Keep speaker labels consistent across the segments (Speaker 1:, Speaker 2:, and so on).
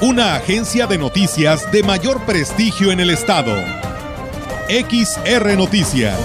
Speaker 1: una agencia de noticias de mayor prestigio en el estado. XR Noticias.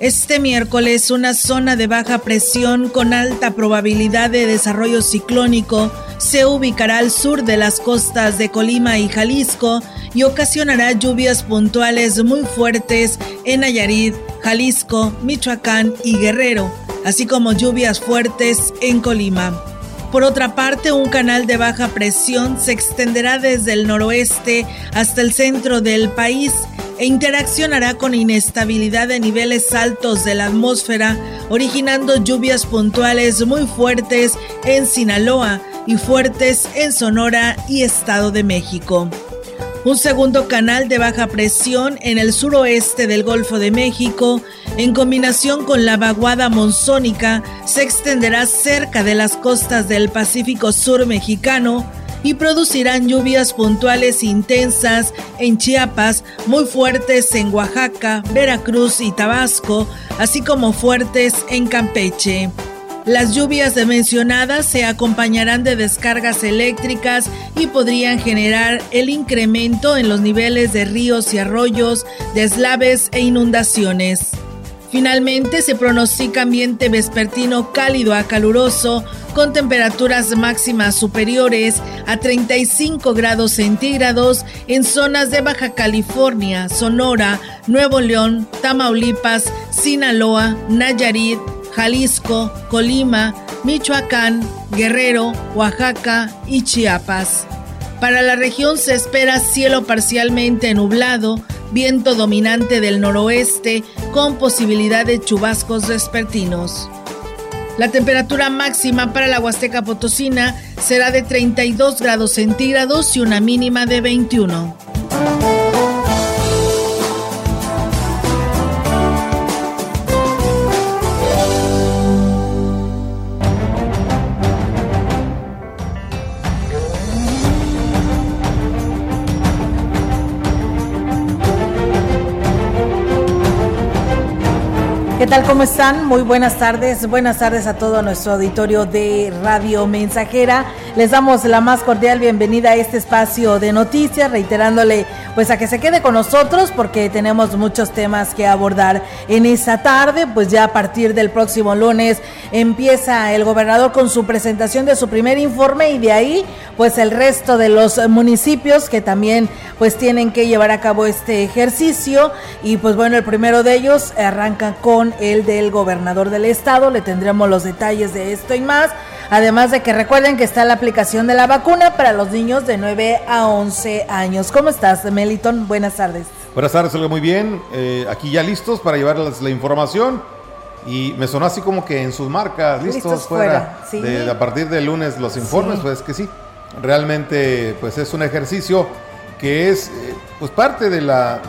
Speaker 2: Este miércoles una zona de baja presión con alta probabilidad de desarrollo ciclónico se ubicará al sur de las costas de Colima y Jalisco y ocasionará lluvias puntuales muy fuertes en Nayarit, Jalisco, Michoacán y Guerrero, así como lluvias fuertes en Colima. Por otra parte, un canal de baja presión se extenderá desde el noroeste hasta el centro del país e interaccionará con inestabilidad de niveles altos de la atmósfera, originando lluvias puntuales muy fuertes en Sinaloa y fuertes en Sonora y Estado de México. Un segundo canal de baja presión en el suroeste del Golfo de México, en combinación con la vaguada monzónica, se extenderá cerca de las costas del Pacífico Sur mexicano y producirán lluvias puntuales intensas en Chiapas, muy fuertes en Oaxaca, Veracruz y Tabasco, así como fuertes en Campeche. Las lluvias mencionadas se acompañarán de descargas eléctricas y podrían generar el incremento en los niveles de ríos y arroyos, deslaves e inundaciones. Finalmente se pronostica ambiente vespertino cálido a caluroso con temperaturas máximas superiores a 35 grados centígrados en zonas de Baja California, Sonora, Nuevo León, Tamaulipas, Sinaloa, Nayarit, Jalisco, Colima, Michoacán, Guerrero, Oaxaca y Chiapas. Para la región se espera cielo parcialmente nublado, viento dominante del noroeste con posibilidad de chubascos vespertinos. La temperatura máxima para la Huasteca Potosina será de 32 grados centígrados y una mínima de 21. ¿Qué tal? ¿Cómo están? Muy buenas tardes. Buenas tardes a todo nuestro auditorio de Radio Mensajera. Les damos la más cordial bienvenida a este espacio de noticias, reiterándole pues a que se quede con nosotros porque tenemos muchos temas que abordar en esta tarde, pues ya a partir del próximo lunes empieza el gobernador con su presentación de su primer informe y de ahí pues el resto de los municipios que también pues tienen que llevar a cabo este ejercicio y pues bueno, el primero de ellos arranca con el del gobernador del estado, le tendremos los detalles de esto y más. Además de que recuerden que está la aplicación de la vacuna para los niños de 9 a 11 años. ¿Cómo estás, Meliton? Buenas tardes.
Speaker 3: Buenas tardes, Olga, muy bien. Eh, aquí ya listos para llevarles la información. Y me sonó así como que en sus marcas, listos, fuera. de, a partir del lunes los informes, pues que sí. Realmente, pues es un ejercicio que es eh, pues parte de la,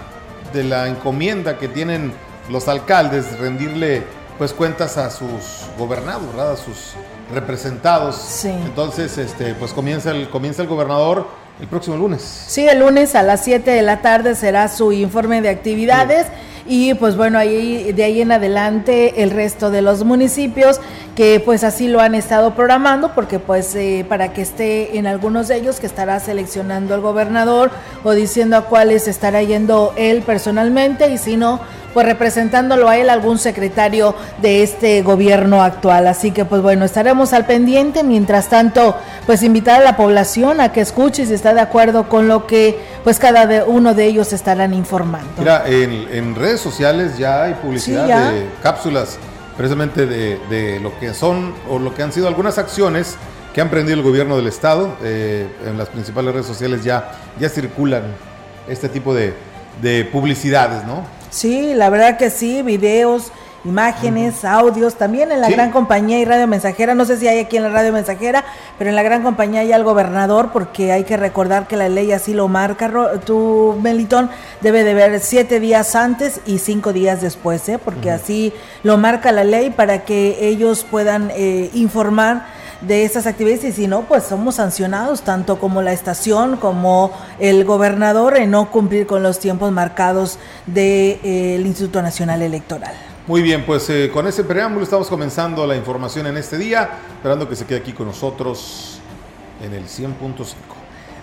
Speaker 3: de la encomienda que tienen los alcaldes, rendirle pues cuentas a sus gobernados, ¿verdad? A sus representados. Sí. Entonces, este, pues comienza el, comienza el gobernador el próximo lunes.
Speaker 2: Sí, el lunes a las 7 de la tarde será su informe de actividades. Y pues bueno, ahí de ahí en adelante el resto de los municipios que pues así lo han estado programando porque pues eh, para que esté en algunos de ellos que estará seleccionando el gobernador o diciendo a cuáles estará yendo él personalmente y si no pues representándolo a él algún secretario de este gobierno actual. Así que pues bueno, estaremos al pendiente. Mientras tanto, pues invitar a la población a que escuche si está de acuerdo con lo que pues cada uno de ellos estarán informando.
Speaker 3: Mira, en, redes sociales ya hay publicidad de cápsulas precisamente de, lo que son o lo que han sido algunas acciones que han prendido el gobierno del estado. Eh, en las principales redes sociales ya, ya circulan este tipo de, de publicidades, ¿no?
Speaker 2: Sí, la verdad que sí, videos imágenes, audios, también en la gran compañía y radio mensajera, no sé si hay aquí en la radio mensajera, pero en la gran compañía hay al gobernador, porque hay que recordar que la ley así lo marca, tu Melitón debe de ver siete días antes y cinco días después, ¿eh? porque así lo marca la ley para que ellos puedan eh, informar de estas actividades. Y si no, pues somos sancionados tanto como la estación como el gobernador en no cumplir con los tiempos marcados del de, eh, Instituto Nacional Electoral.
Speaker 3: Muy bien, pues eh, con ese preámbulo estamos comenzando la información en este día, esperando que se quede aquí con nosotros en el 100.5.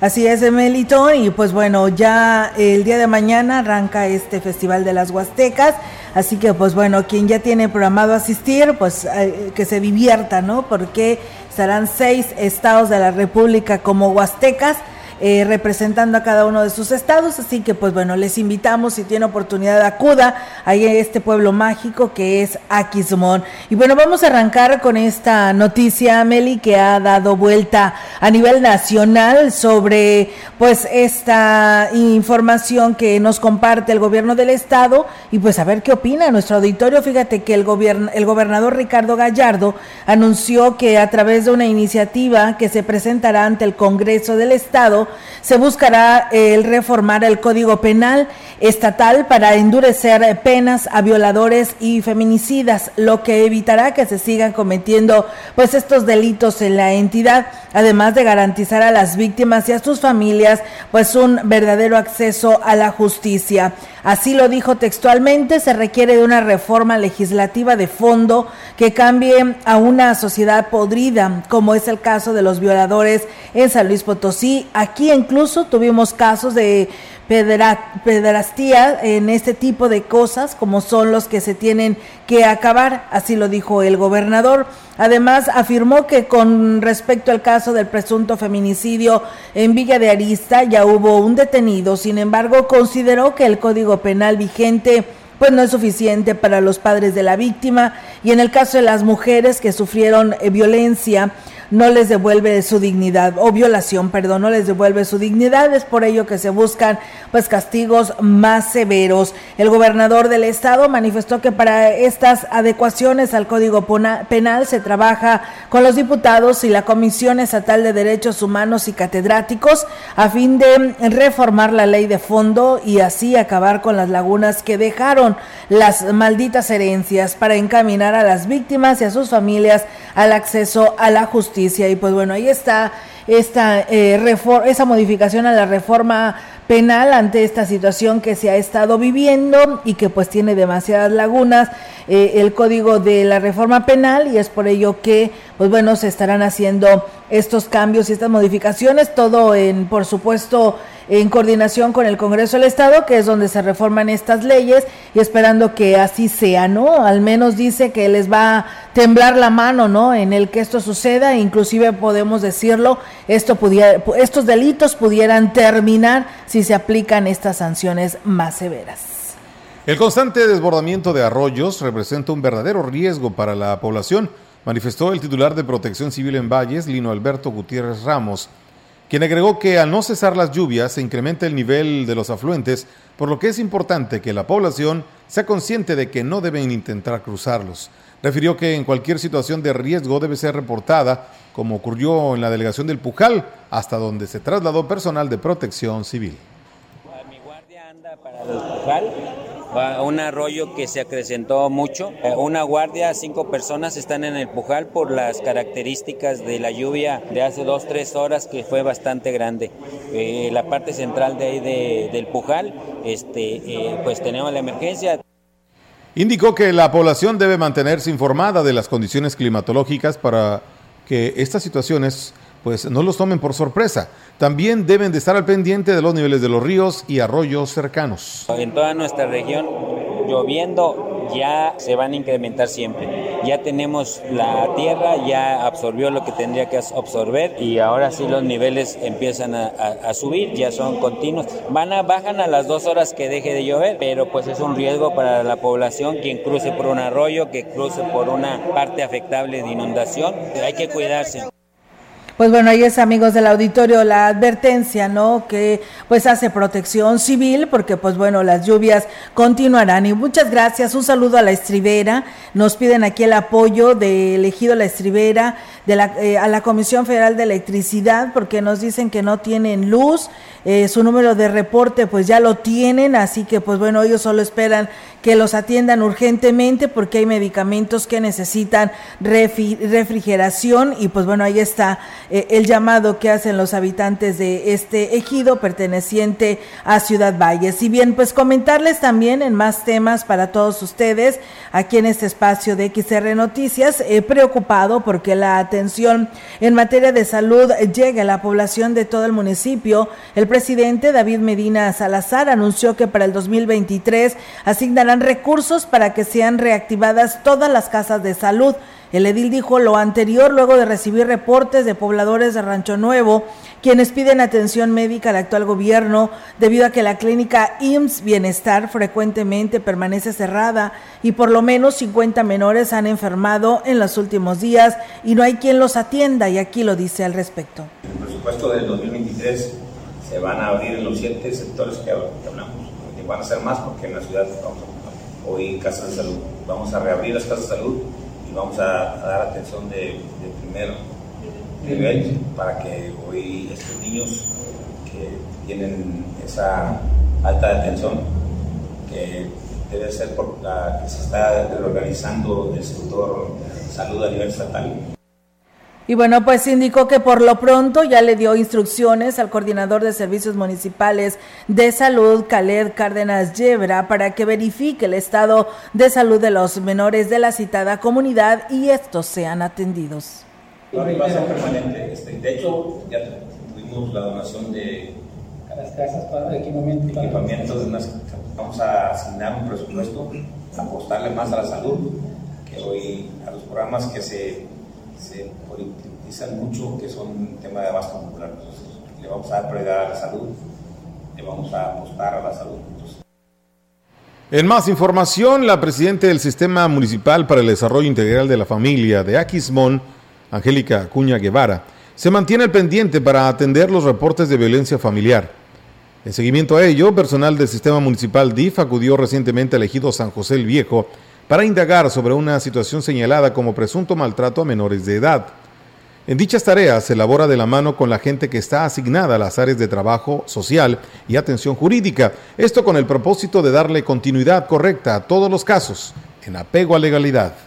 Speaker 2: Así es, Melitón, y pues bueno, ya el día de mañana arranca este Festival de las Huastecas, así que pues bueno, quien ya tiene programado asistir, pues eh, que se divierta, ¿no? Porque serán seis estados de la República como Huastecas, eh, representando a cada uno de sus estados. Así que, pues bueno, les invitamos, si tiene oportunidad, acuda a este pueblo mágico que es Aquismón. Y bueno, vamos a arrancar con esta noticia, Meli, que ha dado vuelta a nivel nacional sobre, pues, esta información que nos comparte el gobierno del estado y pues a ver qué opina nuestro auditorio. Fíjate que el, gobierno, el gobernador Ricardo Gallardo anunció que a través de una iniciativa que se presentará ante el Congreso del Estado, se buscará el reformar el Código Penal estatal para endurecer penas a violadores y feminicidas, lo que evitará que se sigan cometiendo pues estos delitos en la entidad, además de garantizar a las víctimas y a sus familias pues un verdadero acceso a la justicia. Así lo dijo textualmente, se requiere de una reforma legislativa de fondo que cambie a una sociedad podrida, como es el caso de los violadores en San Luis Potosí. Incluso tuvimos casos de pederastía en este tipo de cosas, como son los que se tienen que acabar, así lo dijo el gobernador. Además, afirmó que con respecto al caso del presunto feminicidio en Villa de Arista ya hubo un detenido, sin embargo, consideró que el Código Penal vigente pues no es suficiente para los padres de la víctima y en el caso de las mujeres que sufrieron eh, violencia no les devuelve su dignidad, o violación, perdón, no les devuelve su dignidad. Es por ello que se buscan pues castigos más severos. El gobernador del estado manifestó que para estas adecuaciones al Código Penal se trabaja con los diputados y la Comisión Estatal de Derechos Humanos y catedráticos a fin de reformar la ley de fondo y así acabar con las lagunas que dejaron las malditas herencias para encaminar a las víctimas y a sus familias al acceso a la justicia y pues bueno, ahí está esta eh, esa modificación a la reforma penal ante esta situación que se ha estado viviendo y que pues tiene demasiadas lagunas eh, el código de la reforma penal. Y es por ello que pues bueno se estarán haciendo estos cambios y estas modificaciones todo en por supuesto en coordinación con el Congreso del Estado, que es donde se reforman estas leyes y esperando que así sea, ¿no? Al menos dice que les va a temblar la mano, ¿no? En el que esto suceda, inclusive podemos decirlo, esto pudiera, estos delitos pudieran terminar si se aplican estas sanciones más severas.
Speaker 3: El constante desbordamiento de arroyos representa un verdadero riesgo para la población, manifestó el titular de Protección Civil en Valles, Lino Alberto Gutiérrez Ramos quien agregó que al no cesar las lluvias se incrementa el nivel de los afluentes, por lo que es importante que la población sea consciente de que no deben intentar cruzarlos. Refirió que en cualquier situación de riesgo debe ser reportada, como ocurrió en la delegación del Pujal, hasta donde se trasladó personal de protección civil.
Speaker 4: Mi guardia anda para el Pujal un arroyo que se acrecentó mucho. Eh, una guardia, cinco personas están en el Pujal por las características de la lluvia de hace dos, tres horas que fue bastante grande. Eh, la parte central de ahí del Pujal, este, eh, pues tenemos la emergencia.
Speaker 3: Indicó que la población debe mantenerse informada de las condiciones climatológicas para que estas situaciones pues no los tomen por sorpresa. También deben de estar al pendiente de los niveles de los ríos y arroyos cercanos.
Speaker 4: En toda nuestra región, lloviendo ya se van a incrementar siempre. Ya tenemos la tierra, ya absorbió lo que tendría que absorber y ahora sí los niveles empiezan a, subir, ya son continuos. Van a, bajan a las dos horas que deje de llover, pero pues es un riesgo para la población quien cruce por un arroyo, que cruce por una parte afectable de inundación. Hay que cuidarse.
Speaker 2: Pues bueno, ahí es amigos del auditorio la advertencia, ¿no? Que pues hace protección civil porque pues bueno, las lluvias continuarán. Y muchas gracias, un saludo a la estribera. Nos piden aquí el apoyo de elegido la estribera de la, eh, a la Comisión Federal de Electricidad porque nos dicen que no tienen luz. Eh, su número de reporte pues ya lo tienen, así que pues bueno, ellos solo esperan que los atiendan urgentemente porque hay medicamentos que necesitan refrigeración y pues bueno, ahí está eh, el llamado que hacen los habitantes de este ejido perteneciente a Ciudad Valles. Y bien, pues comentarles también en más temas para todos ustedes aquí en este espacio de XR Noticias, he preocupado porque la atención en materia de salud llegue a la población de todo el municipio. El presidente David Medina Salazar anunció que para el 2023 asignarán recursos para que sean reactivadas todas las casas de salud. El edil dijo lo anterior luego de recibir reportes de pobladores de Rancho Nuevo, quienes piden atención médica al actual gobierno debido a que la clínica IMSS Bienestar frecuentemente permanece cerrada y por lo menos 50 menores han enfermado en los últimos días y no hay quien los atienda y aquí lo dice al respecto.
Speaker 5: El presupuesto del 2023 se van a abrir los siete sectores que hablamos. Y van a ser más porque en la ciudad vamos a hoy casas de salud. Vamos a reabrir las casas de salud y vamos a, dar atención de, primer nivel para que hoy estos niños que tienen esa alta atención, que debe ser por la que se está reorganizando el sector salud a nivel estatal,
Speaker 2: y bueno, pues indicó que por lo pronto ya le dio instrucciones al coordinador de servicios municipales de salud, Caled Cárdenas Yebra, para que verifique el estado de salud de los menores de la citada comunidad y estos sean atendidos.
Speaker 5: a permanente. Este, de hecho, ya tuvimos la donación de
Speaker 6: las casas para equipamiento.
Speaker 5: equipamientos. Vamos a asignar un presupuesto, apostarle más a la salud, que hoy a los programas que se se politizan mucho, que son tema de abasto popular. le vamos a dar prioridad a la salud, le vamos a apostar a la salud.
Speaker 3: En más información, la presidenta del Sistema Municipal para el Desarrollo Integral de la Familia de Aquismón, Angélica Acuña Guevara, se mantiene al pendiente para atender los reportes de violencia familiar. En seguimiento a ello, personal del Sistema Municipal DIF acudió recientemente al ejido San José el Viejo para indagar sobre una situación señalada como presunto maltrato a menores de edad. En dichas tareas se elabora de la mano con la gente que está asignada a las áreas de trabajo social y atención jurídica, esto con el propósito de darle continuidad correcta a todos los casos, en apego a legalidad.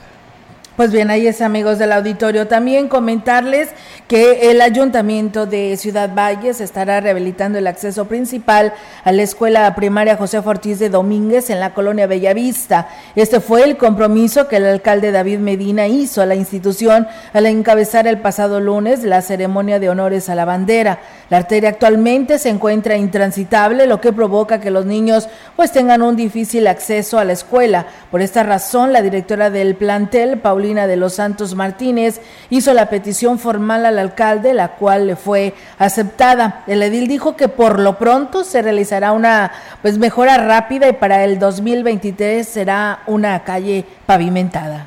Speaker 2: Pues bien, ahí es amigos del auditorio. También comentarles que el ayuntamiento de Ciudad Valles estará rehabilitando el acceso principal a la escuela primaria José Ortiz de Domínguez en la colonia Bellavista. Este fue el compromiso que el alcalde David Medina hizo a la institución al encabezar el pasado lunes la ceremonia de honores a la bandera. La arteria actualmente se encuentra intransitable, lo que provoca que los niños pues tengan un difícil acceso a la escuela. Por esta razón, la directora del plantel, Paulina de los Santos Martínez hizo la petición formal al alcalde, la cual le fue aceptada. El edil dijo que por lo pronto se realizará una pues mejora rápida y para el 2023 será una calle pavimentada.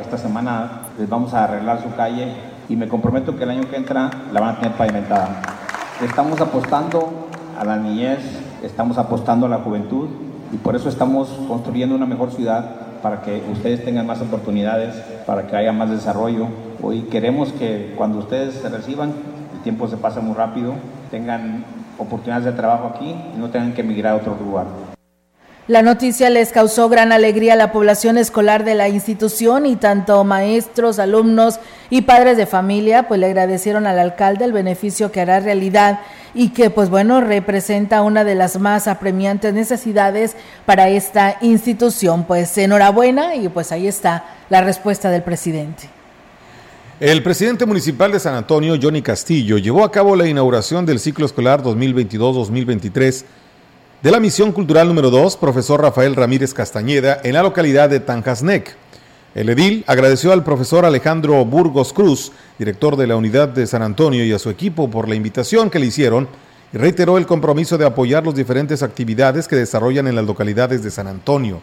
Speaker 7: Esta semana les vamos a arreglar su calle y me comprometo que el año que entra la van a tener pavimentada. Estamos apostando a la niñez, estamos apostando a la juventud y por eso estamos construyendo una mejor ciudad para que ustedes tengan más oportunidades, para que haya más desarrollo. Hoy queremos que cuando ustedes se reciban, el tiempo se pasa muy rápido, tengan oportunidades de trabajo aquí y no tengan que emigrar a otro lugar.
Speaker 2: La noticia les causó gran alegría a la población escolar de la institución y tanto maestros, alumnos y padres de familia pues le agradecieron al alcalde el beneficio que hará realidad y que pues bueno representa una de las más apremiantes necesidades para esta institución. Pues enhorabuena y pues ahí está la respuesta del presidente.
Speaker 3: El presidente municipal de San Antonio, Johnny Castillo, llevó a cabo la inauguración del ciclo escolar 2022-2023 de la misión cultural número 2, profesor Rafael Ramírez Castañeda, en la localidad de Tanjasnec. El edil agradeció al profesor Alejandro Burgos Cruz, director de la unidad de San Antonio, y a su equipo por la invitación que le hicieron y reiteró el compromiso de apoyar las diferentes actividades que desarrollan en las localidades de San Antonio.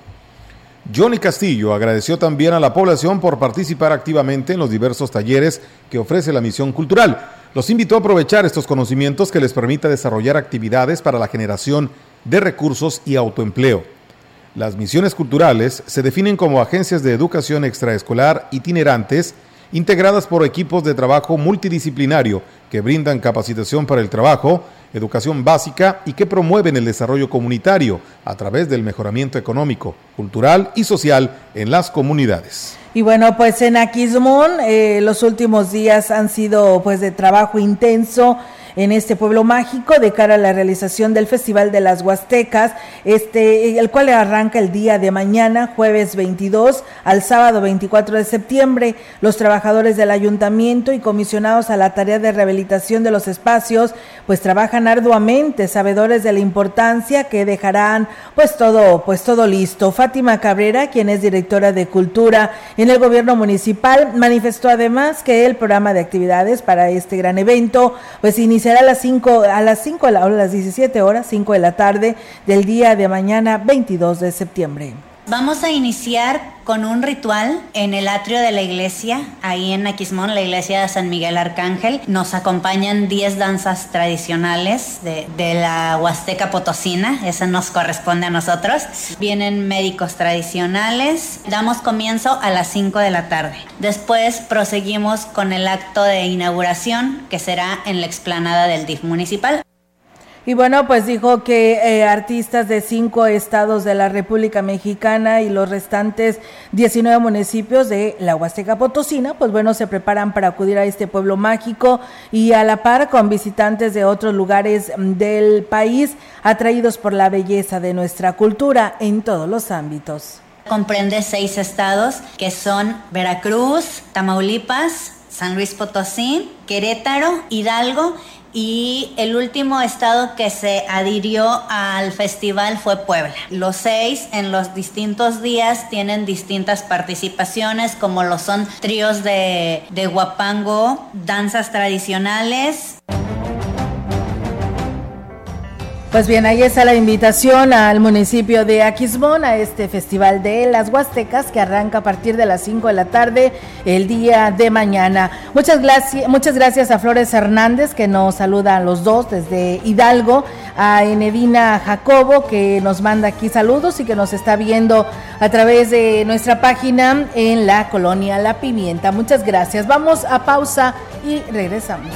Speaker 3: Johnny Castillo agradeció también a la población por participar activamente en los diversos talleres que ofrece la misión cultural. Los invitó a aprovechar estos conocimientos que les permita desarrollar actividades para la generación de recursos y autoempleo. Las misiones culturales se definen como agencias de educación extraescolar itinerantes integradas por equipos de trabajo multidisciplinario que brindan capacitación para el trabajo, educación básica y que promueven el desarrollo comunitario a través del mejoramiento económico, cultural y social en las comunidades.
Speaker 2: Y bueno, pues en Aquismón eh, los últimos días han sido pues de trabajo intenso en este pueblo mágico de cara a la realización del Festival de las Huastecas, este, el cual arranca el día de mañana, jueves 22 al sábado 24 de septiembre. Los trabajadores del ayuntamiento y comisionados a la tarea de rehabilitación de los espacios, pues trabajan arduamente, sabedores de la importancia que dejarán pues todo, pues todo listo. Fátima Cabrera, quien es directora de Cultura en el gobierno municipal, manifestó además que el programa de actividades para este gran evento pues inicia será a las 5 a las 5 a las 17 horas, 5 de la tarde del día de mañana 22 de septiembre.
Speaker 8: Vamos a iniciar con un ritual en el atrio de la iglesia, ahí en Aquismón, la iglesia de San Miguel Arcángel. Nos acompañan 10 danzas tradicionales de, la Huasteca Potosina, esa nos corresponde a nosotros. Vienen médicos tradicionales. Damos comienzo a las 5 de la tarde. Después proseguimos con el acto de inauguración, que será en la explanada del DIF municipal.
Speaker 2: Y bueno, pues dijo que eh, artistas de cinco estados de la República Mexicana y los restantes 19 municipios de la Huasteca Potosina, pues bueno, se preparan para acudir a este pueblo mágico y a la par con visitantes de otros lugares mm, del país atraídos por la belleza de nuestra cultura en todos los ámbitos.
Speaker 8: Comprende seis estados que son Veracruz, Tamaulipas, San Luis Potosí, Querétaro, Hidalgo y el último estado que se adhirió al festival fue Puebla. Los seis en los distintos días tienen distintas participaciones como lo son tríos de, de guapango, danzas tradicionales.
Speaker 2: Pues bien, ahí está la invitación al municipio de Aquismón a este Festival de las Huastecas que arranca a partir de las 5 de la tarde el día de mañana. Muchas gracias, muchas gracias a Flores Hernández que nos saluda a los dos desde Hidalgo, a Enedina Jacobo que nos manda aquí saludos y que nos está viendo a través de nuestra página en la colonia La Pimienta. Muchas gracias. Vamos a pausa y regresamos.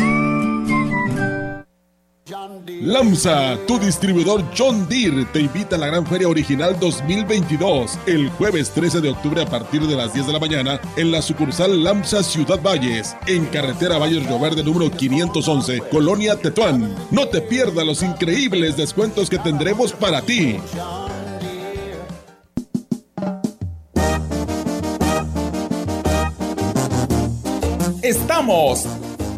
Speaker 9: Lamsa, tu distribuidor John Deere, te invita a la Gran Feria Original 2022 el jueves 13 de octubre a partir de las 10 de la mañana en la sucursal Lamsa Ciudad Valles, en carretera Valles Río Verde número 511, Colonia Tetuán. No te pierdas los increíbles descuentos que tendremos para ti.
Speaker 10: Estamos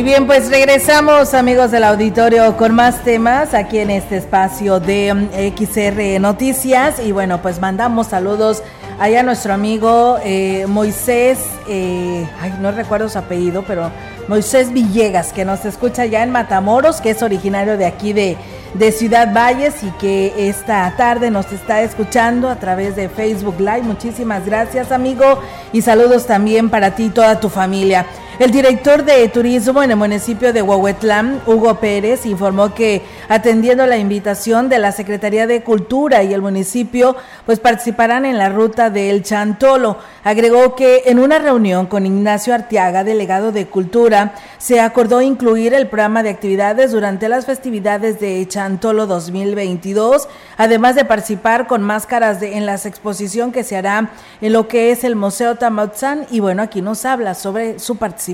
Speaker 2: Y bien, pues regresamos amigos del auditorio con más temas aquí en este espacio de mm, XR Noticias. Y bueno, pues mandamos saludos allá a nuestro amigo eh, Moisés, eh, ay, no recuerdo su apellido, pero Moisés Villegas, que nos escucha ya en Matamoros, que es originario de aquí de, de Ciudad Valles y que esta tarde nos está escuchando a través de Facebook Live. Muchísimas gracias, amigo, y saludos también para ti y toda tu familia. El director de turismo en el municipio de Huehuetlán, Hugo Pérez, informó que atendiendo la invitación de la Secretaría de Cultura y el municipio, pues participarán en la ruta del Chantolo. Agregó que en una reunión con Ignacio Arteaga, delegado de Cultura, se acordó incluir el programa de actividades durante las festividades de Chantolo 2022, además de participar con máscaras en la exposición que se hará en lo que es el Museo Tamatzán. Y bueno, aquí nos habla sobre su participación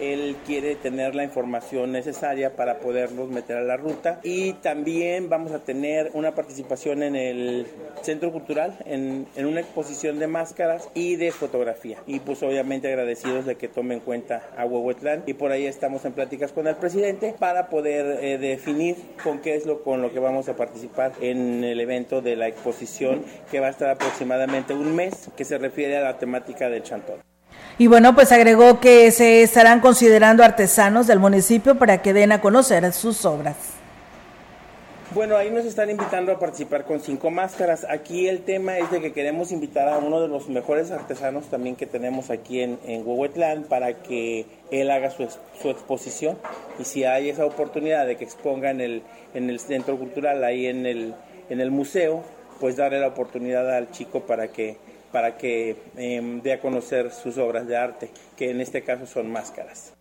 Speaker 11: él quiere tener la información necesaria para poderlos meter a la ruta y también vamos a tener una participación en el Centro Cultural, en, una exposición de máscaras y de fotografía. Y pues obviamente agradecidos de que tomen en cuenta a Huehuetlán y por ahí estamos en pláticas con el presidente para poder eh, definir con qué es lo con lo que vamos a participar en el evento de la exposición que va a estar aproximadamente un mes que se refiere a la temática del chantón.
Speaker 2: Y bueno, pues agregó que se estarán considerando artesanos del municipio para que den a conocer sus obras.
Speaker 11: Bueno, ahí nos están invitando a participar con cinco máscaras. Aquí el tema es de que queremos invitar a uno de los mejores artesanos también que tenemos aquí en, en para que él haga su, su, exposición. Y si hay esa oportunidad de que exponga en el, en el centro cultural, ahí en el, en el museo, pues darle la oportunidad al chico para que para que em, dé a conocer sus obras de arte, que en este caso son máscaras.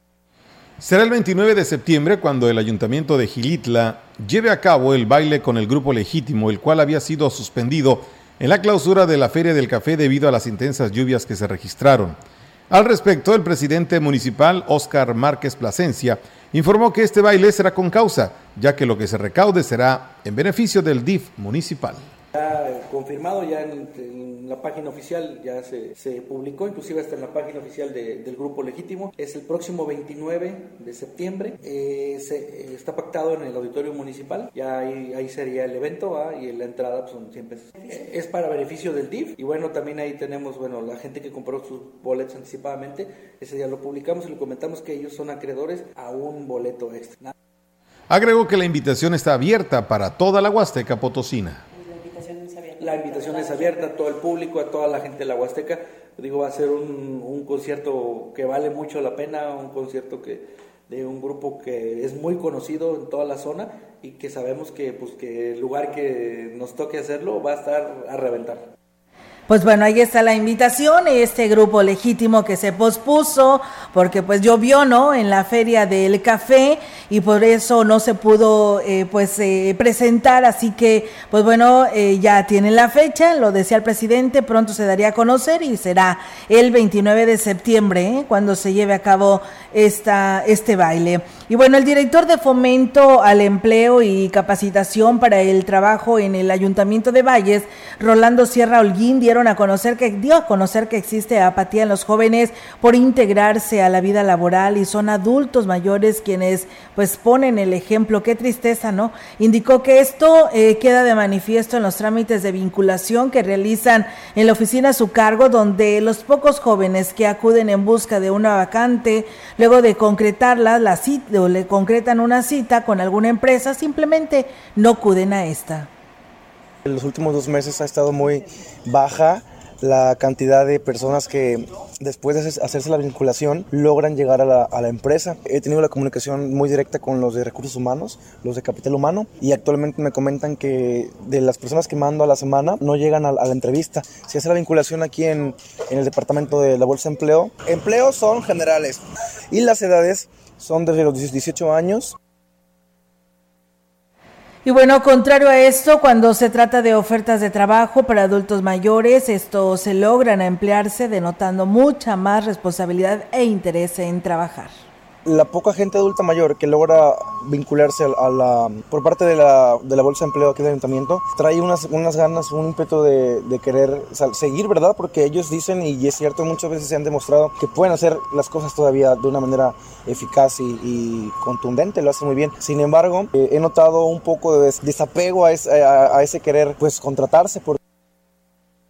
Speaker 3: Será el 29 de septiembre cuando el ayuntamiento de Gilitla lleve a cabo el baile con el grupo legítimo, el cual había sido suspendido en la clausura de la Feria del Café debido a las intensas lluvias que se registraron. Al respecto, el presidente municipal, Óscar Márquez Plasencia, informó que este baile será con causa, ya que lo que se recaude será en beneficio del DIF municipal.
Speaker 12: Ya confirmado, ya en, la página oficial ya se, publicó, inclusive hasta en la página oficial del Grupo Legítimo. Es el próximo 29 de septiembre. Eh, se, eh, está pactado en el Auditorio Municipal. Ya ahí, sería el evento y la entrada pues, son 100 pesos. Es para beneficio del DIF. Y bueno, también ahí tenemos bueno la gente que compró sus boletos anticipadamente. Ese día lo publicamos y le comentamos que ellos son acreedores a un boleto extra.
Speaker 3: Agregó que la invitación está abierta para toda la Huasteca Potosina
Speaker 12: la invitación es abierta a todo el público, a toda la gente de la Huasteca. Digo, va a ser un, concierto que vale mucho la pena, un concierto que de un grupo que es muy conocido en toda la zona y que sabemos que, pues, que el lugar que nos toque hacerlo va a estar a reventar.
Speaker 2: Pues bueno, ahí está la invitación, este grupo legítimo que se pospuso porque pues llovió, ¿no? En la feria del café y por eso no se pudo eh, pues eh, presentar, así que pues bueno, eh, ya tienen la fecha, lo decía el presidente, pronto se daría a conocer y será el 29 de septiembre cuando se lleve a cabo esta, este baile. Y bueno, el director de fomento al empleo y capacitación para el trabajo en el Ayuntamiento de Valles, Rolando Sierra Holguín, dieron a conocer que dio a conocer que existe apatía en los jóvenes por integrarse a la vida laboral y son adultos mayores quienes pues ponen el ejemplo. Qué tristeza, ¿no? Indicó que esto eh, queda de manifiesto en los trámites de vinculación que realizan en la oficina a su cargo, donde los pocos jóvenes que acuden en busca de una vacante, luego de concretarla, la cita, o le concretan una cita con alguna empresa, simplemente no acuden a esta.
Speaker 13: En los últimos dos meses ha estado muy baja la cantidad de personas que después de hacerse la vinculación logran llegar a la, empresa. He tenido la comunicación muy directa con los de recursos humanos, los de capital humano, y actualmente me comentan que de las personas que mando a la semana no llegan a, la entrevista. Se hace la vinculación aquí en, en el departamento de la Bolsa de Empleo. Empleos son generales y las edades son desde los 18 años
Speaker 2: y bueno, contrario a esto, cuando se trata de ofertas de trabajo para adultos mayores, estos se logran emplearse denotando mucha más responsabilidad e interés en trabajar
Speaker 13: la poca gente adulta mayor que logra vincularse a la, por parte de la, de la bolsa de empleo aquí del ayuntamiento trae unas, unas ganas, un ímpetu de, de querer seguir, ¿verdad? Porque ellos dicen, y es cierto, muchas veces se han demostrado que pueden hacer las cosas todavía de una manera eficaz y, contundente, lo hacen muy bien. Sin embargo, eh, he notado un poco de desapego a ese, a, a ese querer pues contratarse. Por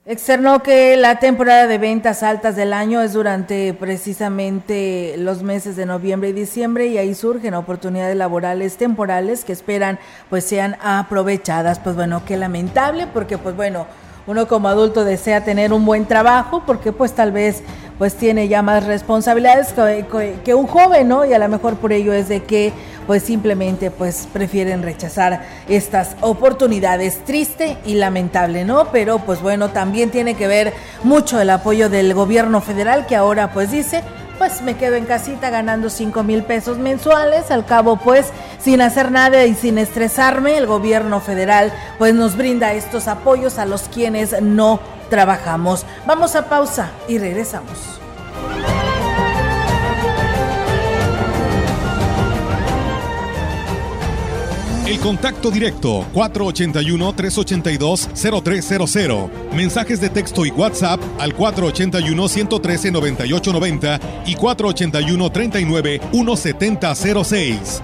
Speaker 2: Externó que la temporada de ventas altas del año es durante precisamente los meses de noviembre y diciembre y ahí surgen oportunidades laborales temporales que esperan pues sean aprovechadas. Pues bueno, qué lamentable porque pues bueno, uno como adulto desea tener un buen trabajo porque pues tal vez pues tiene ya más responsabilidades que, que un joven, ¿no? Y a lo mejor por ello es de que pues simplemente pues prefieren rechazar estas oportunidades. Triste y lamentable, ¿no? Pero pues bueno, también tiene que ver mucho el apoyo del gobierno federal que ahora pues dice, pues me quedo en casita ganando 5 mil pesos mensuales, al cabo pues sin hacer nada y sin estresarme, el gobierno federal pues nos brinda estos apoyos a los quienes no trabajamos. Vamos a pausa y regresamos.
Speaker 1: El contacto directo 481-382-0300. Mensajes de texto y WhatsApp al 481-113-9890 y 481-39-1706.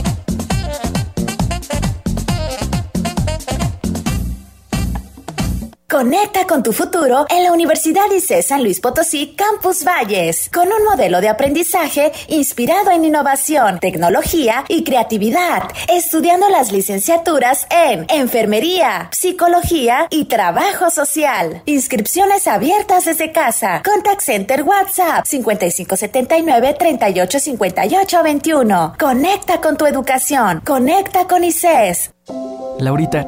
Speaker 14: Conecta con tu futuro en la Universidad ICE San Luis Potosí Campus Valles, con un modelo de aprendizaje inspirado en innovación, tecnología y creatividad, estudiando las licenciaturas en Enfermería, Psicología y Trabajo Social. Inscripciones abiertas desde casa. Contact Center WhatsApp 5579 385821. Conecta con tu educación. Conecta con ICES.
Speaker 15: Laurita,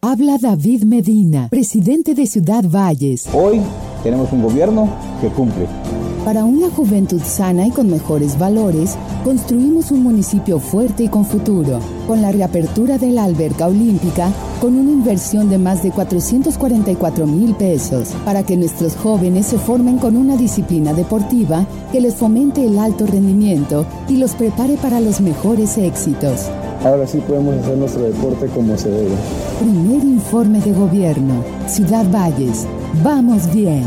Speaker 16: Habla David Medina, presidente de Ciudad Valles.
Speaker 17: Hoy tenemos un gobierno que cumple.
Speaker 16: Para una juventud sana y con mejores valores, construimos un municipio fuerte y con futuro. Con la reapertura de la alberca olímpica, con una inversión de más de 444 mil pesos, para que nuestros jóvenes se formen con una disciplina deportiva que les fomente el alto rendimiento y los prepare para los mejores éxitos
Speaker 17: ahora sí podemos hacer nuestro deporte como se debe.
Speaker 16: Primer informe de gobierno. Ciudad Valles. Vamos bien.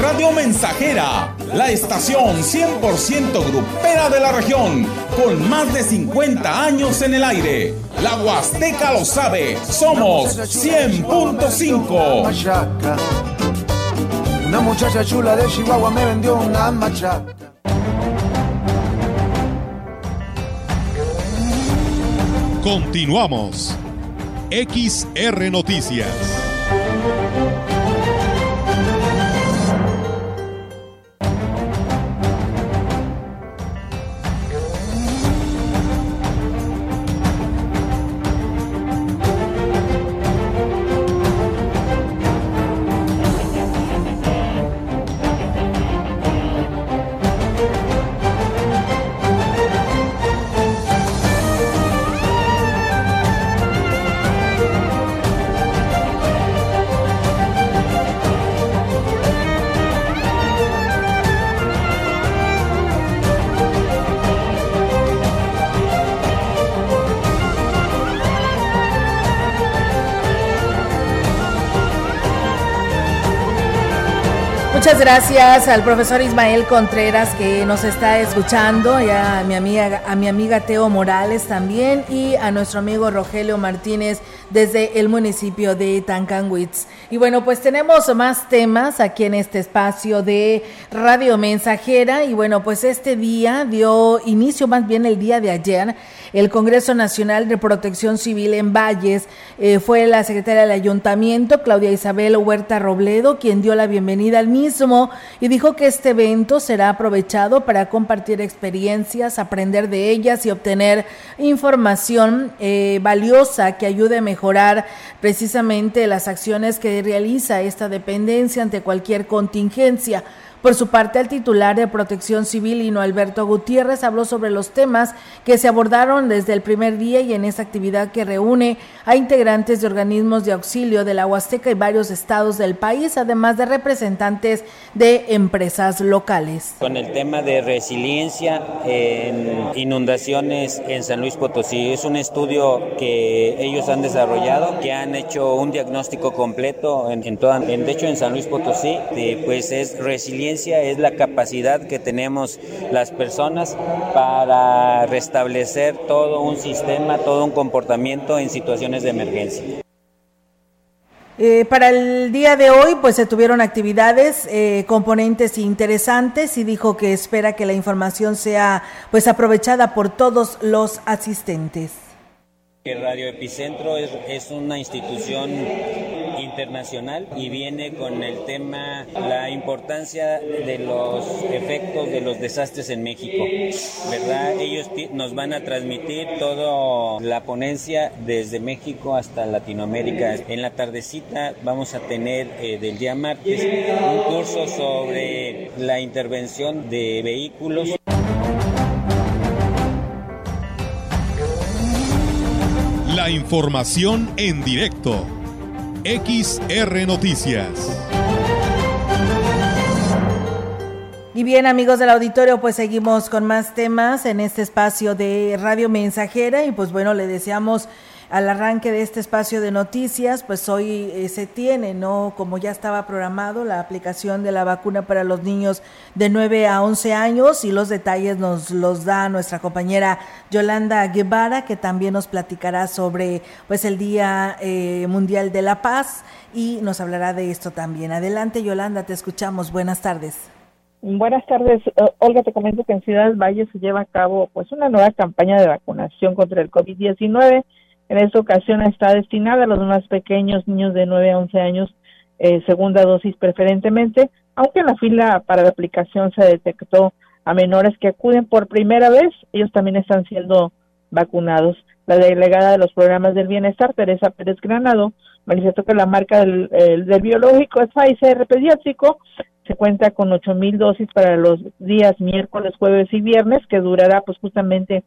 Speaker 10: Radio Mensajera, la estación 100% grupera de la región, con más de 50 años en el aire. La Huasteca lo sabe, somos 100.5.
Speaker 18: Una muchacha chula de Chihuahua me vendió una machaca.
Speaker 1: Continuamos. XR Noticias.
Speaker 2: Gracias al profesor Ismael Contreras que nos está escuchando, y a mi amiga, a mi amiga Teo Morales también y a nuestro amigo Rogelio Martínez desde el municipio de Tancanwitz. Y bueno, pues tenemos más temas aquí en este espacio de Radio Mensajera y bueno, pues este día dio inicio más bien el día de ayer el Congreso Nacional de Protección Civil en Valles. Eh, fue la secretaria del ayuntamiento, Claudia Isabel Huerta Robledo, quien dio la bienvenida al mismo y dijo que este evento será aprovechado para compartir experiencias, aprender de ellas y obtener información eh, valiosa que ayude a mejorar precisamente las acciones que realiza esta dependencia ante cualquier contingencia. Por su parte, el titular de Protección Civil, Hino Alberto Gutiérrez, habló sobre los temas que se abordaron desde el primer día y en esta actividad que reúne a integrantes de organismos de auxilio de la Huasteca y varios estados del país, además de representantes de empresas locales.
Speaker 19: Con el tema de resiliencia en inundaciones en San Luis Potosí, es un estudio que ellos han desarrollado, que han hecho un diagnóstico completo en, toda, de hecho en San Luis Potosí, pues es resiliencia es la capacidad que tenemos las personas para restablecer todo un sistema, todo un comportamiento en situaciones de emergencia.
Speaker 2: Eh, para el día de hoy, pues se tuvieron actividades, eh, componentes interesantes y dijo que espera que la información sea pues aprovechada por todos los asistentes.
Speaker 19: Radio Epicentro es, es, una institución internacional y viene con el tema la importancia de los efectos de los desastres en México, ¿verdad? Ellos nos van a transmitir toda la ponencia desde México hasta Latinoamérica. En la tardecita vamos a tener eh, del día martes un curso sobre la intervención de vehículos.
Speaker 1: Información en directo. XR Noticias.
Speaker 2: Y bien amigos del auditorio, pues seguimos con más temas en este espacio de Radio Mensajera y pues bueno, le deseamos al arranque de este espacio de noticias, pues hoy eh, se tiene, ¿no? Como ya estaba programado, la aplicación de la vacuna para los niños de 9 a 11 años y los detalles nos los da nuestra compañera Yolanda Guevara, que también nos platicará sobre pues el Día eh, Mundial de la Paz y nos hablará de esto también. Adelante Yolanda, te escuchamos. Buenas tardes.
Speaker 20: Buenas tardes, Olga. Te comento que en Ciudad Valle se lleva a cabo pues una nueva campaña de vacunación contra el COVID-19 en esta ocasión está destinada a los más pequeños, niños de 9 a 11 años, eh, segunda dosis preferentemente, aunque en la fila para la aplicación se detectó a menores que acuden por primera vez, ellos también están siendo vacunados. La delegada de los programas del bienestar, Teresa Pérez Granado, manifestó que la marca del, del biológico es Pfizer pediátrico. Se cuenta con ocho mil dosis para los días miércoles, jueves y viernes, que durará pues justamente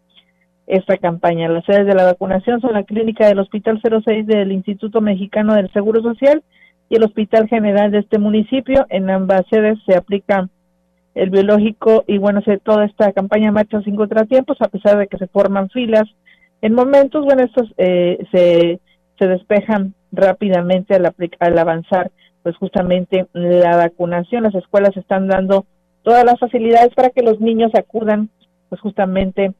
Speaker 20: esta campaña. Las sedes de la vacunación son la clínica del Hospital 06 del Instituto Mexicano del Seguro Social y el Hospital General de este municipio. En ambas sedes se aplica el biológico y bueno, se, toda esta campaña marcha sin contratiempos a pesar de que se forman filas. En momentos, bueno, estos eh, se, se despejan rápidamente al, al avanzar pues justamente la vacunación. Las escuelas están dando todas las facilidades para que los niños acudan pues justamente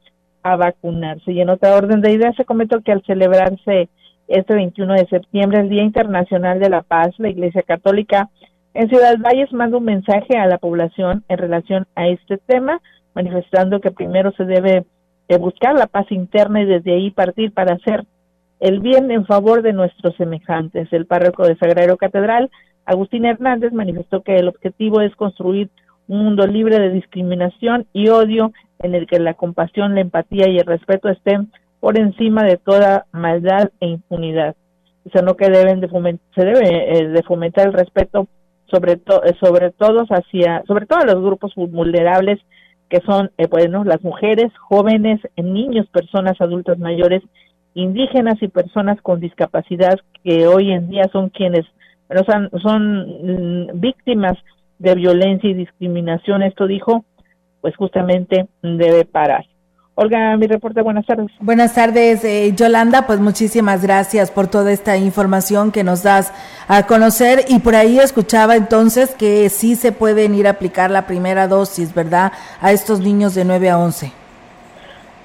Speaker 20: a vacunarse. Y en otra orden de ideas se comentó que al celebrarse este 21 de septiembre, el Día Internacional de la Paz, la Iglesia Católica en Ciudad Valles manda un mensaje a la población en relación a este tema, manifestando que primero se debe buscar la paz interna y desde ahí partir para hacer el bien en favor de nuestros semejantes. El párroco de Sagrario Catedral, Agustín Hernández, manifestó que el objetivo es construir un mundo libre de discriminación y odio en el que la compasión, la empatía y el respeto estén por encima de toda maldad e impunidad. O sea, que deben de se debe eh, de fomentar el respeto sobre todo eh, sobre todos hacia sobre todo a los grupos vulnerables que son eh, bueno las mujeres jóvenes niños personas adultas mayores indígenas y personas con discapacidad que hoy en día son quienes son, son mm, víctimas de violencia y discriminación esto dijo pues justamente debe parar Olga, mi reporte, buenas tardes.
Speaker 2: Buenas tardes, eh, Yolanda, pues muchísimas gracias por toda esta información que nos das a conocer y por ahí escuchaba entonces que sí se pueden ir a aplicar la primera dosis, ¿verdad? A estos niños de 9 a 11.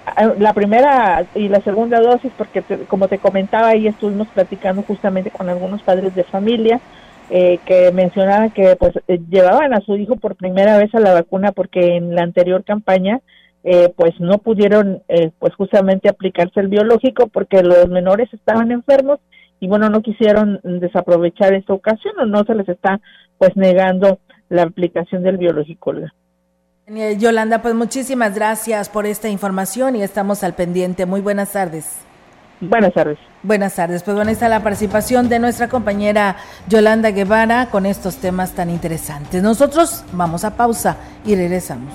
Speaker 20: Ah, la primera y la segunda dosis, porque como te comentaba, ahí estuvimos platicando justamente con algunos padres de familia eh, que mencionaban que pues eh, llevaban a su hijo por primera vez a la vacuna porque en la anterior campaña eh, pues no pudieron eh, pues justamente aplicarse el biológico porque los menores estaban enfermos y bueno no quisieron desaprovechar esta ocasión o no se les está pues negando la aplicación del biológico.
Speaker 2: Yolanda, pues muchísimas gracias por esta información y estamos al pendiente. Muy buenas tardes.
Speaker 20: Buenas tardes.
Speaker 2: Buenas tardes. Pues bueno, está la participación de nuestra compañera Yolanda Guevara con estos temas tan interesantes. Nosotros vamos a pausa y regresamos.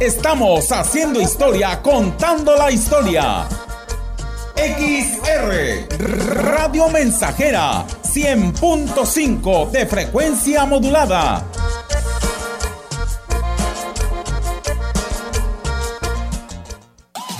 Speaker 10: Estamos haciendo historia, contando la historia. XR Radio Mensajera 100.5 de frecuencia modulada.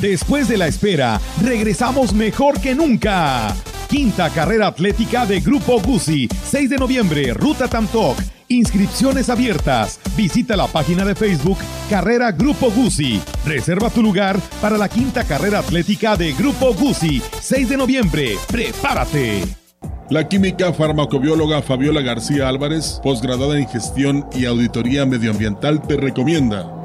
Speaker 3: Después de la espera, regresamos mejor que nunca. Quinta carrera atlética de Grupo Guzzi, 6 de noviembre, Ruta Tamtoc Inscripciones abiertas. Visita la página de Facebook Carrera Grupo Guzzi. Reserva tu lugar para la quinta carrera atlética de Grupo Guzzi. 6 de noviembre. Prepárate.
Speaker 9: La química farmacobióloga Fabiola García Álvarez, posgradada en gestión y auditoría medioambiental, te recomienda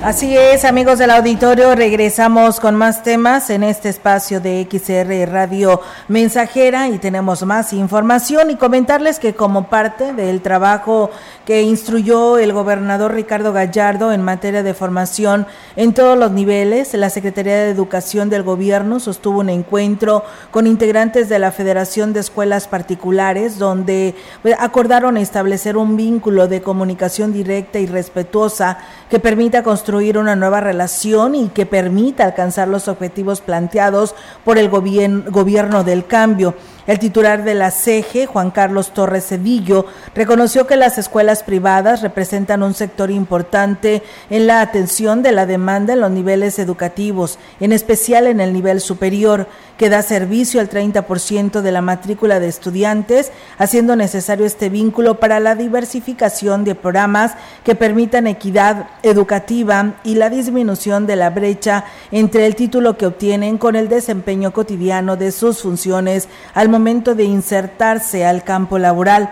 Speaker 2: Así es, amigos del auditorio, regresamos con más temas en este espacio de XR Radio Mensajera y tenemos más información y comentarles que como parte del trabajo que instruyó el gobernador Ricardo Gallardo en materia de formación en todos los niveles, la Secretaría de Educación del Gobierno sostuvo un encuentro con integrantes de la Federación de Escuelas Particulares donde pues, acordaron establecer un vínculo de comunicación directa y respetuosa que permita construir una nueva relación y que permita alcanzar los objetivos planteados por el gobierno del cambio. El titular de la CEGE, Juan Carlos Torres Cedillo, reconoció que las escuelas privadas representan un sector importante en la atención de la demanda en los niveles educativos, en especial en el nivel superior, que da servicio al 30% de la matrícula de estudiantes, haciendo necesario este vínculo para la diversificación de programas que permitan equidad educativa y la disminución de la brecha entre el título que obtienen con el desempeño cotidiano de sus funciones al momento de insertarse al campo laboral.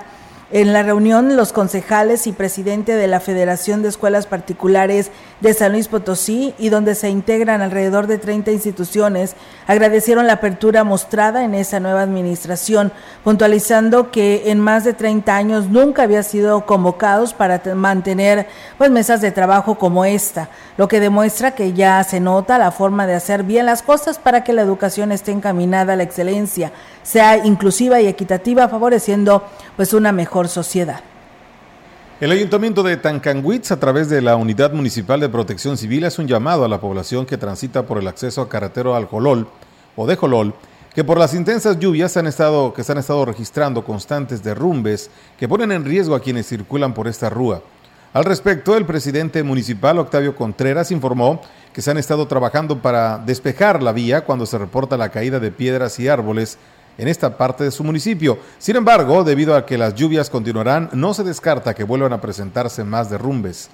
Speaker 2: En la reunión, los concejales y presidente de la Federación de Escuelas Particulares de San Luis Potosí y donde se integran alrededor de 30 instituciones, agradecieron la apertura mostrada en esa nueva administración, puntualizando que en más de 30 años nunca había sido convocados para mantener pues mesas de trabajo como esta, lo que demuestra que ya se nota la forma de hacer bien las cosas para que la educación esté encaminada a la excelencia sea inclusiva y equitativa, favoreciendo pues una mejor sociedad.
Speaker 3: El Ayuntamiento de Tancanwitz, a través de la Unidad Municipal de Protección Civil, hace un llamado a la población que transita por el acceso a carretero al Jolol o de Jolol, que por las intensas lluvias han estado, que se han estado registrando constantes derrumbes que ponen en riesgo a quienes circulan por esta rúa. Al respecto, el presidente municipal, Octavio Contreras, informó que se han estado trabajando para despejar la vía cuando se reporta la caída de piedras y árboles en esta parte de su municipio. Sin embargo, debido a que las lluvias continuarán, no se descarta que vuelvan a presentarse más derrumbes.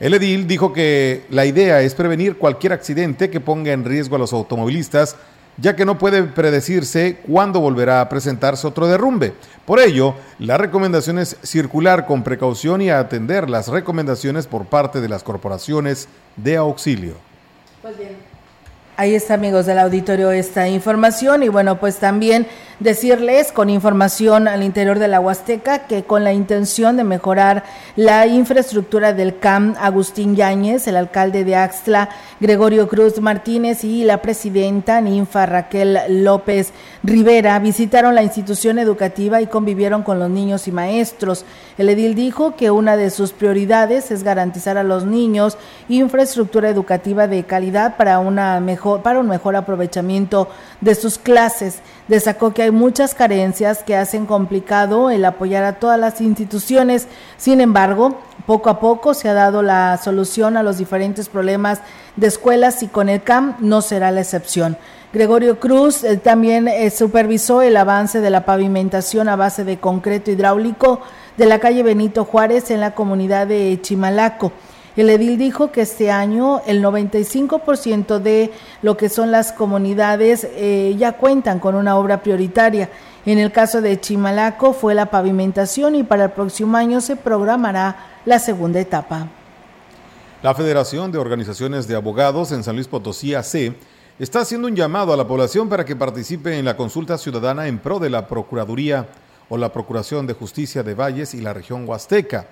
Speaker 3: El edil dijo que la idea es prevenir cualquier accidente que ponga en riesgo a los automovilistas, ya que no puede predecirse cuándo volverá a presentarse otro derrumbe. Por ello, la recomendación es circular con precaución y atender las recomendaciones por parte de las corporaciones de auxilio.
Speaker 2: Pues bien. Ahí está, amigos del auditorio, esta información. Y bueno, pues también decirles con información al interior de la Huasteca que con la intención de mejorar la infraestructura del CAM, Agustín Yáñez, el alcalde de Axtla, Gregorio Cruz Martínez y la presidenta Ninfa Raquel López Rivera visitaron la institución educativa y convivieron con los niños y maestros. El edil dijo que una de sus prioridades es garantizar a los niños infraestructura educativa de calidad para una mejor para un mejor aprovechamiento de sus clases. Destacó que hay muchas carencias que hacen complicado el apoyar a todas las instituciones. Sin embargo, poco a poco se ha dado la solución a los diferentes problemas de escuelas y con el CAM no será la excepción. Gregorio Cruz eh, también eh, supervisó el avance de la pavimentación a base de concreto hidráulico de la calle Benito Juárez en la comunidad de Chimalaco. El edil dijo que este año el 95% de lo que son las comunidades eh, ya cuentan con una obra prioritaria. En el caso de Chimalaco fue la pavimentación y para el próximo año se programará la segunda etapa.
Speaker 3: La Federación de Organizaciones de Abogados en San Luis Potosí AC está haciendo un llamado a la población para que participe en la consulta ciudadana en pro de la Procuraduría o la Procuración de Justicia de Valles y la región Huasteca.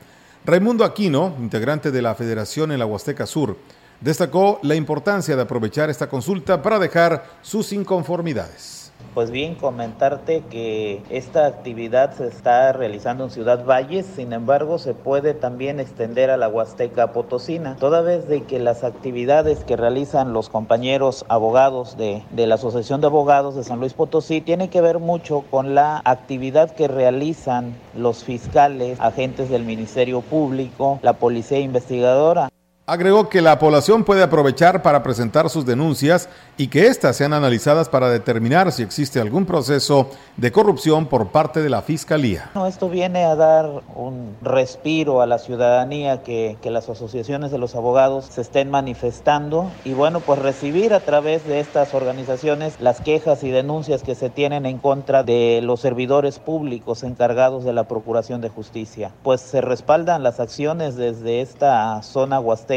Speaker 3: Raimundo Aquino, integrante de la Federación en la Huasteca Sur, destacó la importancia de aprovechar esta consulta para dejar sus inconformidades.
Speaker 21: Pues bien, comentarte que esta actividad se está realizando en Ciudad Valles, sin embargo se puede también extender a la Huasteca Potosina, toda vez de que las actividades que realizan los compañeros abogados de, de la Asociación de Abogados de San Luis Potosí tienen que ver mucho con la actividad que realizan los fiscales, agentes del Ministerio Público, la Policía Investigadora.
Speaker 3: Agregó que la población puede aprovechar para presentar sus denuncias y que éstas sean analizadas para determinar si existe algún proceso de corrupción por parte de la Fiscalía.
Speaker 21: esto viene a dar un respiro a la ciudadanía que, que las asociaciones de los abogados se estén manifestando y bueno, pues recibir a través de estas organizaciones las quejas y denuncias que se tienen en contra de los servidores públicos encargados de la Procuración de Justicia. Pues se respaldan las acciones desde esta zona huasteca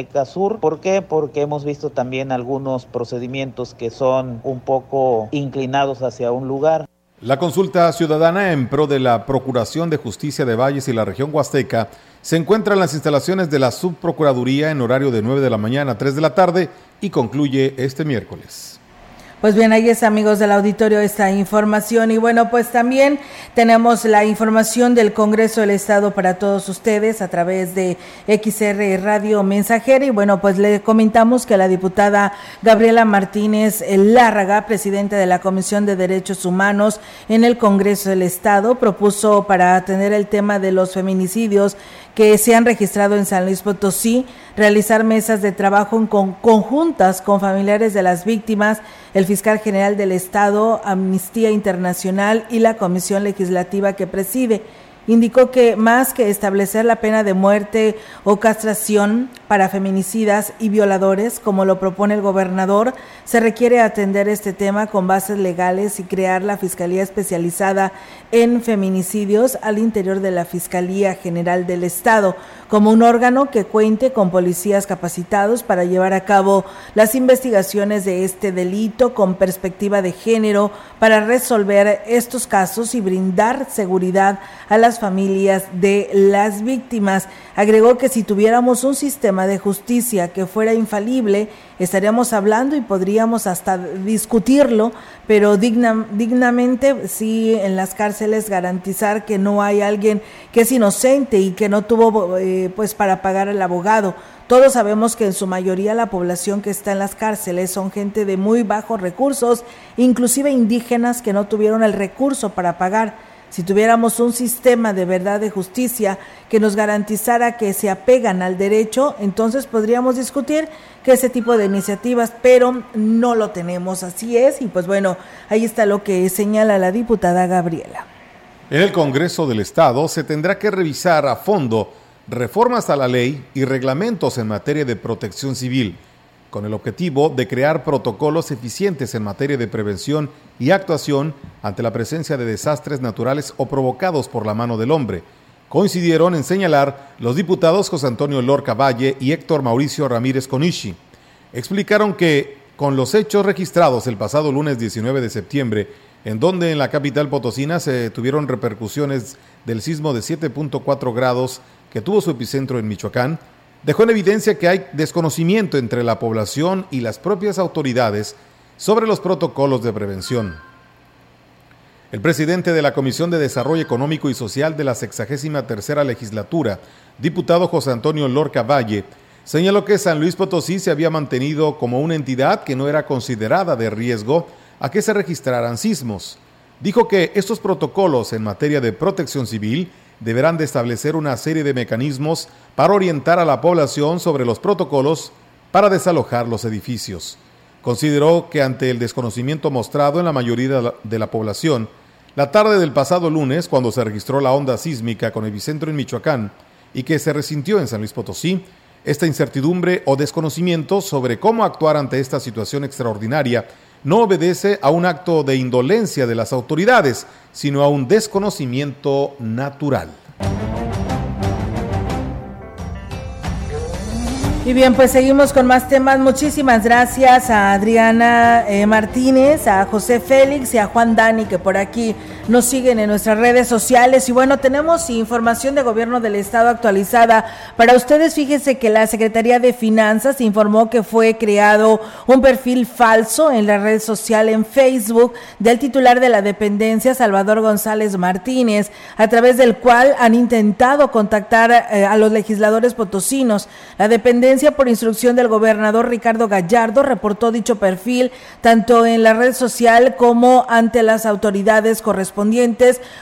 Speaker 21: ¿Por qué? Porque hemos visto también algunos procedimientos que son un poco inclinados hacia un lugar.
Speaker 3: La consulta ciudadana en pro de la Procuración de Justicia de Valles y la región Huasteca se encuentra en las instalaciones de la Subprocuraduría en horario de 9 de la mañana a 3 de la tarde y concluye este miércoles.
Speaker 2: Pues bien, ahí es amigos del auditorio esta información. Y bueno, pues también tenemos la información del Congreso del Estado para todos ustedes a través de XR Radio Mensajera. Y bueno, pues le comentamos que la diputada Gabriela Martínez Lárraga, presidenta de la Comisión de Derechos Humanos en el Congreso del Estado, propuso para atender el tema de los feminicidios que se han registrado en San Luis Potosí, realizar mesas de trabajo conjuntas con familiares de las víctimas, el fiscal general del Estado, Amnistía Internacional y la comisión legislativa que preside indicó que más que establecer la pena de muerte o castración para feminicidas y violadores, como lo propone el gobernador, se requiere atender este tema con bases legales y crear la Fiscalía Especializada en Feminicidios al interior de la Fiscalía General del Estado, como un órgano que cuente con policías capacitados para llevar a cabo las investigaciones de este delito con perspectiva de género para resolver estos casos y brindar seguridad a las familias de las víctimas. Agregó que si tuviéramos un sistema de justicia que fuera infalible, estaríamos hablando y podríamos hasta discutirlo, pero dignamente sí en las cárceles garantizar que no hay alguien que es inocente y que no tuvo eh, pues para pagar al abogado. Todos sabemos que en su mayoría la población que está en las cárceles son gente de muy bajos recursos, inclusive indígenas que no tuvieron el recurso para pagar. Si tuviéramos un sistema de verdad de justicia que nos garantizara que se apegan al derecho, entonces podríamos discutir que ese tipo de iniciativas, pero no lo tenemos, así es, y pues bueno, ahí está lo que señala la diputada Gabriela.
Speaker 3: En el Congreso del Estado se tendrá que revisar a fondo reformas a la ley y reglamentos en materia de protección civil con el objetivo de crear protocolos eficientes en materia de prevención y actuación ante la presencia de desastres naturales o provocados por la mano del hombre. Coincidieron en señalar los diputados José Antonio Lorca Valle y Héctor Mauricio Ramírez Conishi. Explicaron que con los hechos registrados el pasado lunes 19 de septiembre, en donde en la capital potosina se tuvieron repercusiones del sismo de 7.4 grados que tuvo su epicentro en Michoacán, dejó en evidencia que hay desconocimiento entre la población y las propias autoridades sobre los protocolos de prevención. El presidente de la Comisión de Desarrollo Económico y Social de la 63 legislatura, diputado José Antonio Lorca Valle, señaló que San Luis Potosí se había mantenido como una entidad que no era considerada de riesgo a que se registraran sismos. Dijo que estos protocolos en materia de protección civil deberán de establecer una serie de mecanismos para orientar a la población sobre los protocolos para desalojar los edificios. Consideró que ante el desconocimiento mostrado en la mayoría de la población, la tarde del pasado lunes, cuando se registró la onda sísmica con epicentro en Michoacán y que se resintió en San Luis Potosí, esta incertidumbre o desconocimiento sobre cómo actuar ante esta situación extraordinaria no obedece a un acto de indolencia de las autoridades, sino a un desconocimiento natural.
Speaker 2: Y bien, pues seguimos con más temas. Muchísimas gracias a Adriana eh, Martínez, a José Félix y a Juan Dani que por aquí nos siguen en nuestras redes sociales. Y bueno, tenemos información de gobierno del estado actualizada. Para ustedes, fíjense que la Secretaría de Finanzas informó que fue creado un perfil falso en la red social en Facebook del titular de la dependencia, Salvador González Martínez, a través del cual han intentado contactar eh, a los legisladores potosinos. La dependencia por instrucción del gobernador Ricardo Gallardo reportó dicho perfil tanto en la red social como ante las autoridades correspondientes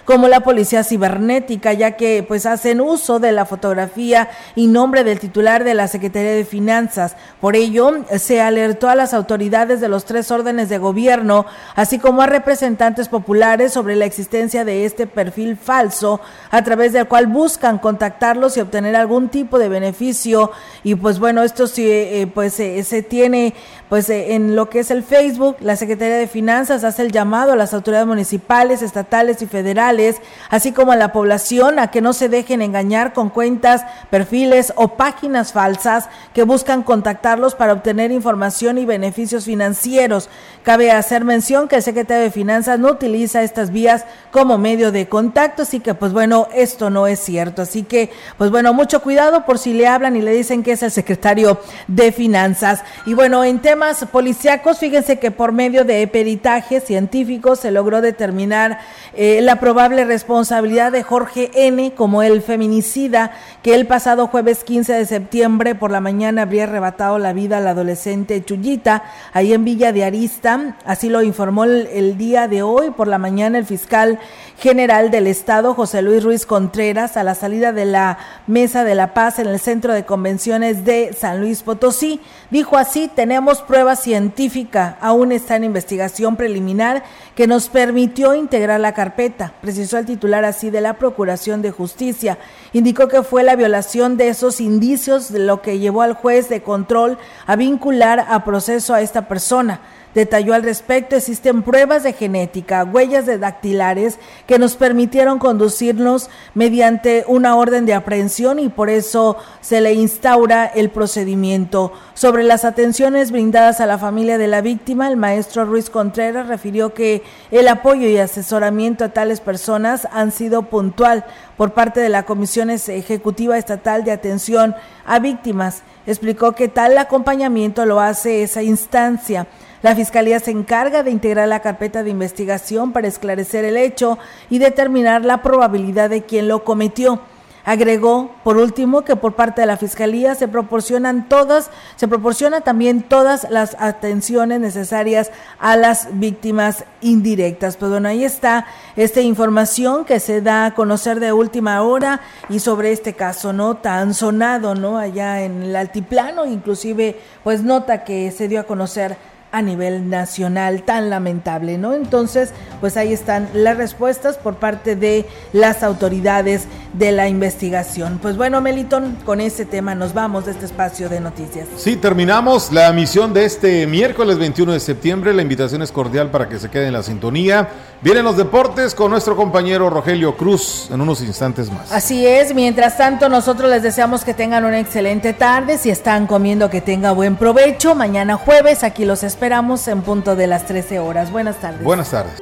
Speaker 2: como la policía cibernética, ya que pues hacen uso de la fotografía y nombre del titular de la Secretaría de Finanzas. Por ello, se alertó a las autoridades de los tres órdenes de gobierno, así como a representantes populares sobre la existencia de este perfil falso, a través del cual buscan contactarlos y obtener algún tipo de beneficio y pues bueno, esto sí, eh, pues eh, se tiene, pues eh, en lo que es el Facebook, la Secretaría de Finanzas hace el llamado a las autoridades municipales, estatales, y federales, así como a la población a que no se dejen engañar con cuentas, perfiles o páginas falsas que buscan contactarlos para obtener información y beneficios financieros. Cabe hacer mención que el secretario de Finanzas no utiliza estas vías como medio de contacto, así que pues bueno, esto no es cierto. Así que pues bueno, mucho cuidado por si le hablan y le dicen que es el secretario de Finanzas. Y bueno, en temas policíacos, fíjense que por medio de peritajes científicos se logró determinar eh, la probable responsabilidad de Jorge N. como el feminicida que el pasado jueves 15 de septiembre por la mañana habría arrebatado la vida al adolescente Chuyita ahí en Villa de Arista. Así lo informó el, el día de hoy por la mañana el fiscal general del Estado, José Luis Ruiz Contreras, a la salida de la Mesa de la Paz en el Centro de Convenciones de San Luis Potosí. Dijo así, tenemos prueba científica, aún está en investigación preliminar que nos permitió integrar la carpeta, precisó el titular así de la Procuración de Justicia. Indicó que fue la violación de esos indicios de lo que llevó al juez de control a vincular a proceso a esta persona. Detalló al respecto, existen pruebas de genética, huellas de dactilares que nos permitieron conducirnos mediante una orden de aprehensión y por eso se le instaura el procedimiento. Sobre las atenciones brindadas a la familia de la víctima, el maestro Ruiz Contreras refirió que el apoyo y asesoramiento a tales personas han sido puntual por parte de la Comisión Ejecutiva Estatal de Atención a Víctimas. Explicó que tal acompañamiento lo hace esa instancia la Fiscalía se encarga de integrar la carpeta de investigación para esclarecer el hecho y determinar la probabilidad de quien lo cometió. Agregó, por último, que por parte de la Fiscalía se proporcionan todas, se proporciona también todas las atenciones necesarias a las víctimas indirectas. Pues bueno, ahí está esta información que se da a conocer de última hora y sobre este caso, ¿no? Tan sonado, ¿no? Allá en el altiplano, inclusive, pues nota que se dio a conocer a nivel nacional tan lamentable, ¿no? Entonces, pues ahí están las respuestas por parte de las autoridades de la investigación. Pues bueno, Meliton, con ese tema nos vamos de este espacio de noticias.
Speaker 3: Sí, terminamos la misión de este miércoles 21 de septiembre. La invitación es cordial para que se quede en la sintonía. Vienen los deportes con nuestro compañero Rogelio Cruz en unos instantes más.
Speaker 2: Así es, mientras tanto nosotros les deseamos que tengan una excelente tarde. Si están comiendo, que tenga buen provecho. Mañana jueves aquí los esperamos esperamos en punto de las 13 horas. Buenas tardes.
Speaker 3: Buenas tardes.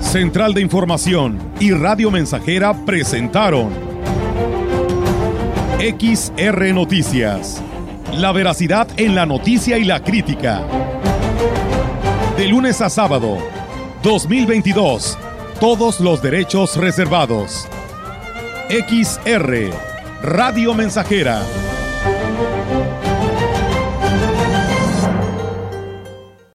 Speaker 1: Central de Información y Radio Mensajera presentaron XR Noticias. La veracidad en la noticia y la crítica. De lunes a sábado, 2022. Todos los derechos reservados. XR Radio Mensajera